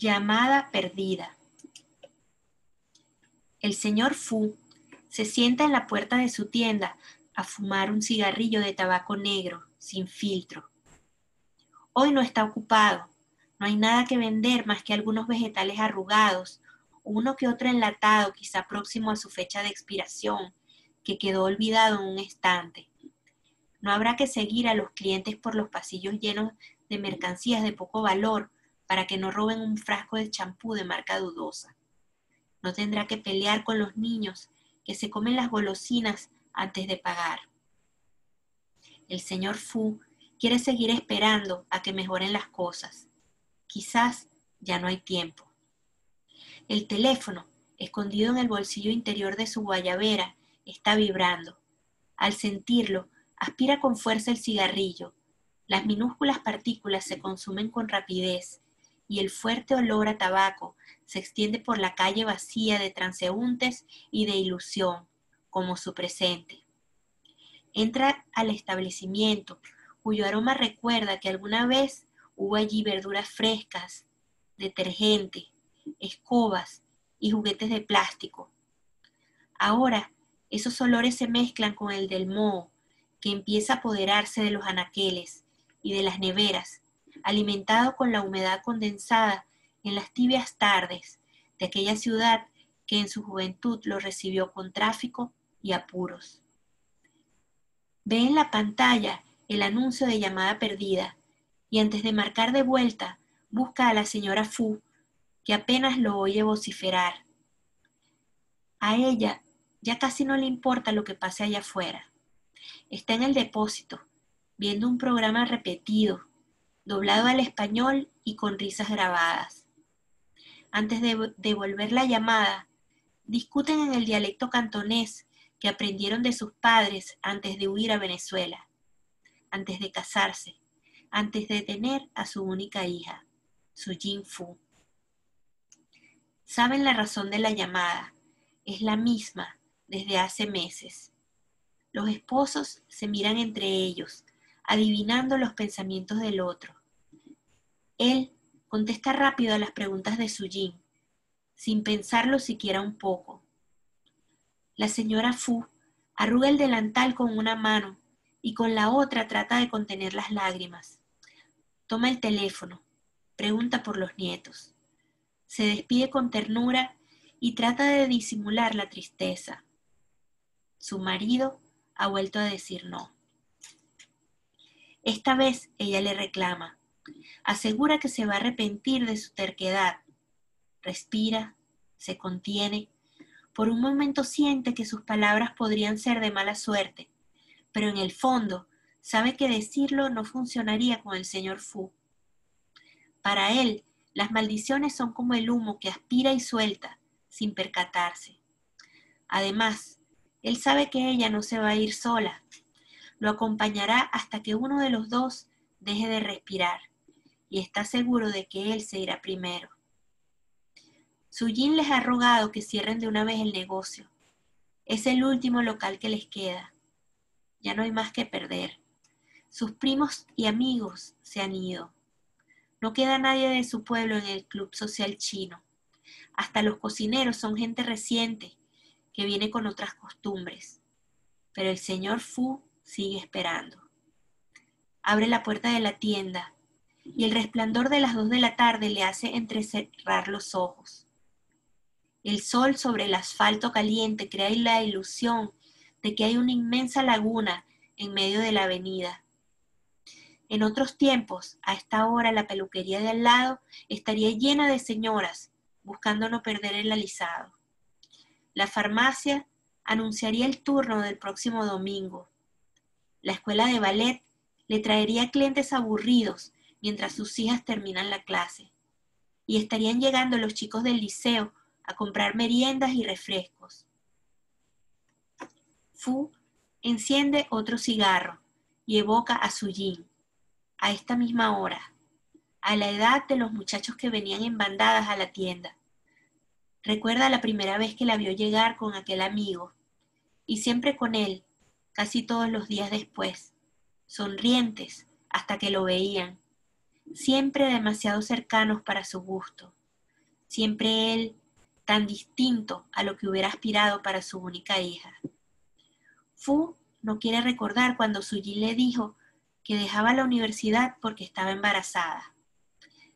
Llamada perdida. El señor Fu se sienta en la puerta de su tienda a fumar un cigarrillo de tabaco negro, sin filtro. Hoy no está ocupado, no hay nada que vender más que algunos vegetales arrugados, uno que otro enlatado, quizá próximo a su fecha de expiración, que quedó olvidado en un estante. No habrá que seguir a los clientes por los pasillos llenos de mercancías de poco valor para que no roben un frasco de champú de marca dudosa. No tendrá que pelear con los niños que se comen las golosinas antes de pagar. El señor Fu quiere seguir esperando a que mejoren las cosas. Quizás ya no hay tiempo. El teléfono, escondido en el bolsillo interior de su guayabera, está vibrando. Al sentirlo, aspira con fuerza el cigarrillo. Las minúsculas partículas se consumen con rapidez y el fuerte olor a tabaco se extiende por la calle vacía de transeúntes y de ilusión, como su presente. Entra al establecimiento, cuyo aroma recuerda que alguna vez hubo allí verduras frescas, detergente, escobas y juguetes de plástico. Ahora esos olores se mezclan con el del moho, que empieza a apoderarse de los anaqueles y de las neveras alimentado con la humedad condensada en las tibias tardes de aquella ciudad que en su juventud lo recibió con tráfico y apuros. Ve en la pantalla el anuncio de llamada perdida y antes de marcar de vuelta busca a la señora Fu, que apenas lo oye vociferar. A ella ya casi no le importa lo que pase allá afuera. Está en el depósito, viendo un programa repetido, doblado al español y con risas grabadas. Antes de devolver la llamada, discuten en el dialecto cantonés que aprendieron de sus padres antes de huir a Venezuela, antes de casarse, antes de tener a su única hija, su Jin Fu. Saben la razón de la llamada, es la misma desde hace meses. Los esposos se miran entre ellos, adivinando los pensamientos del otro. Él contesta rápido a las preguntas de su Jin, sin pensarlo siquiera un poco. La señora Fu arruga el delantal con una mano y con la otra trata de contener las lágrimas. Toma el teléfono, pregunta por los nietos. Se despide con ternura y trata de disimular la tristeza. Su marido ha vuelto a decir no. Esta vez ella le reclama. Asegura que se va a arrepentir de su terquedad. Respira, se contiene. Por un momento siente que sus palabras podrían ser de mala suerte, pero en el fondo sabe que decirlo no funcionaría con el señor Fu. Para él, las maldiciones son como el humo que aspira y suelta, sin percatarse. Además, él sabe que ella no se va a ir sola. Lo acompañará hasta que uno de los dos deje de respirar y está seguro de que él se irá primero. Sujin les ha rogado que cierren de una vez el negocio. Es el último local que les queda. Ya no hay más que perder. Sus primos y amigos se han ido. No queda nadie de su pueblo en el club social chino. Hasta los cocineros son gente reciente que viene con otras costumbres. Pero el señor Fu sigue esperando. Abre la puerta de la tienda y el resplandor de las dos de la tarde le hace entrecerrar los ojos. El sol sobre el asfalto caliente crea la ilusión de que hay una inmensa laguna en medio de la avenida. En otros tiempos, a esta hora, la peluquería de al lado estaría llena de señoras buscando no perder el alisado. La farmacia anunciaría el turno del próximo domingo. La escuela de ballet le traería clientes aburridos mientras sus hijas terminan la clase. Y estarían llegando los chicos del liceo a comprar meriendas y refrescos. Fu enciende otro cigarro y evoca a su yin, a esta misma hora, a la edad de los muchachos que venían en bandadas a la tienda. Recuerda la primera vez que la vio llegar con aquel amigo, y siempre con él, casi todos los días después, sonrientes hasta que lo veían, siempre demasiado cercanos para su gusto. siempre él tan distinto a lo que hubiera aspirado para su única hija. Fu no quiere recordar cuando Suji le dijo que dejaba la universidad porque estaba embarazada.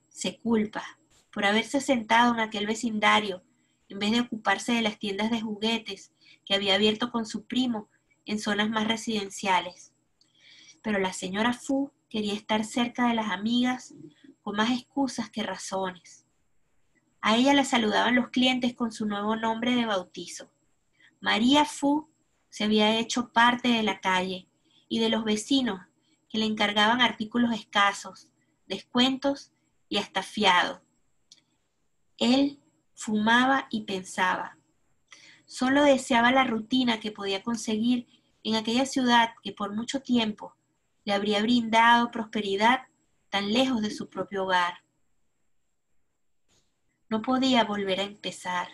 Se culpa por haberse sentado en aquel vecindario en vez de ocuparse de las tiendas de juguetes que había abierto con su primo en zonas más residenciales. Pero la señora Fu quería estar cerca de las amigas con más excusas que razones. A ella la saludaban los clientes con su nuevo nombre de bautizo. María Fu se había hecho parte de la calle y de los vecinos que le encargaban artículos escasos, descuentos y hasta fiado. Él fumaba y pensaba. Solo deseaba la rutina que podía conseguir en aquella ciudad que por mucho tiempo le habría brindado prosperidad tan lejos de su propio hogar. No podía volver a empezar,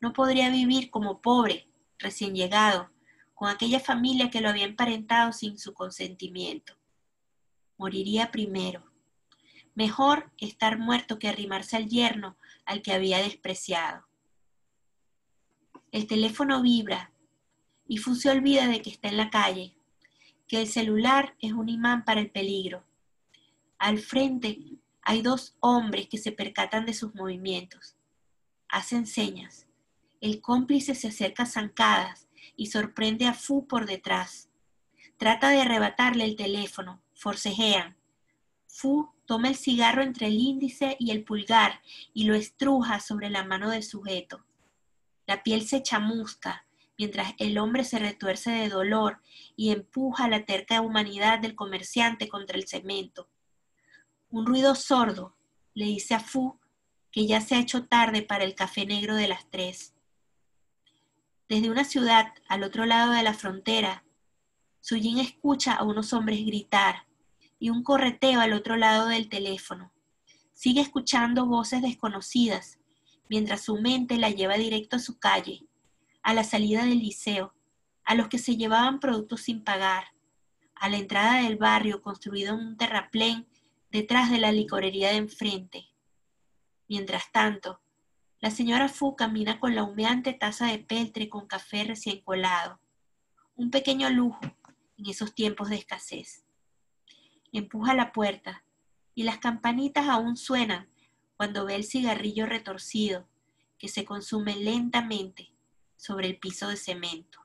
no podría vivir como pobre, recién llegado, con aquella familia que lo había emparentado sin su consentimiento. Moriría primero. Mejor estar muerto que arrimarse al yerno al que había despreciado. El teléfono vibra y Fu se olvida de que está en la calle, que el celular es un imán para el peligro. Al frente hay dos hombres que se percatan de sus movimientos. Hacen señas. El cómplice se acerca zancadas y sorprende a Fu por detrás. Trata de arrebatarle el teléfono. Forcejean. Fu toma el cigarro entre el índice y el pulgar y lo estruja sobre la mano del sujeto. La piel se chamusca mientras el hombre se retuerce de dolor y empuja la terca humanidad del comerciante contra el cemento. Un ruido sordo le dice a Fu que ya se ha hecho tarde para el café negro de las tres. Desde una ciudad al otro lado de la frontera, Suyin escucha a unos hombres gritar y un correteo al otro lado del teléfono. Sigue escuchando voces desconocidas, mientras su mente la lleva directo a su calle, a la salida del liceo, a los que se llevaban productos sin pagar, a la entrada del barrio construido en un terraplén detrás de la licorería de enfrente. Mientras tanto, la señora Fu camina con la humeante taza de peltre con café recién colado, un pequeño lujo en esos tiempos de escasez empuja la puerta y las campanitas aún suenan cuando ve el cigarrillo retorcido que se consume lentamente sobre el piso de cemento.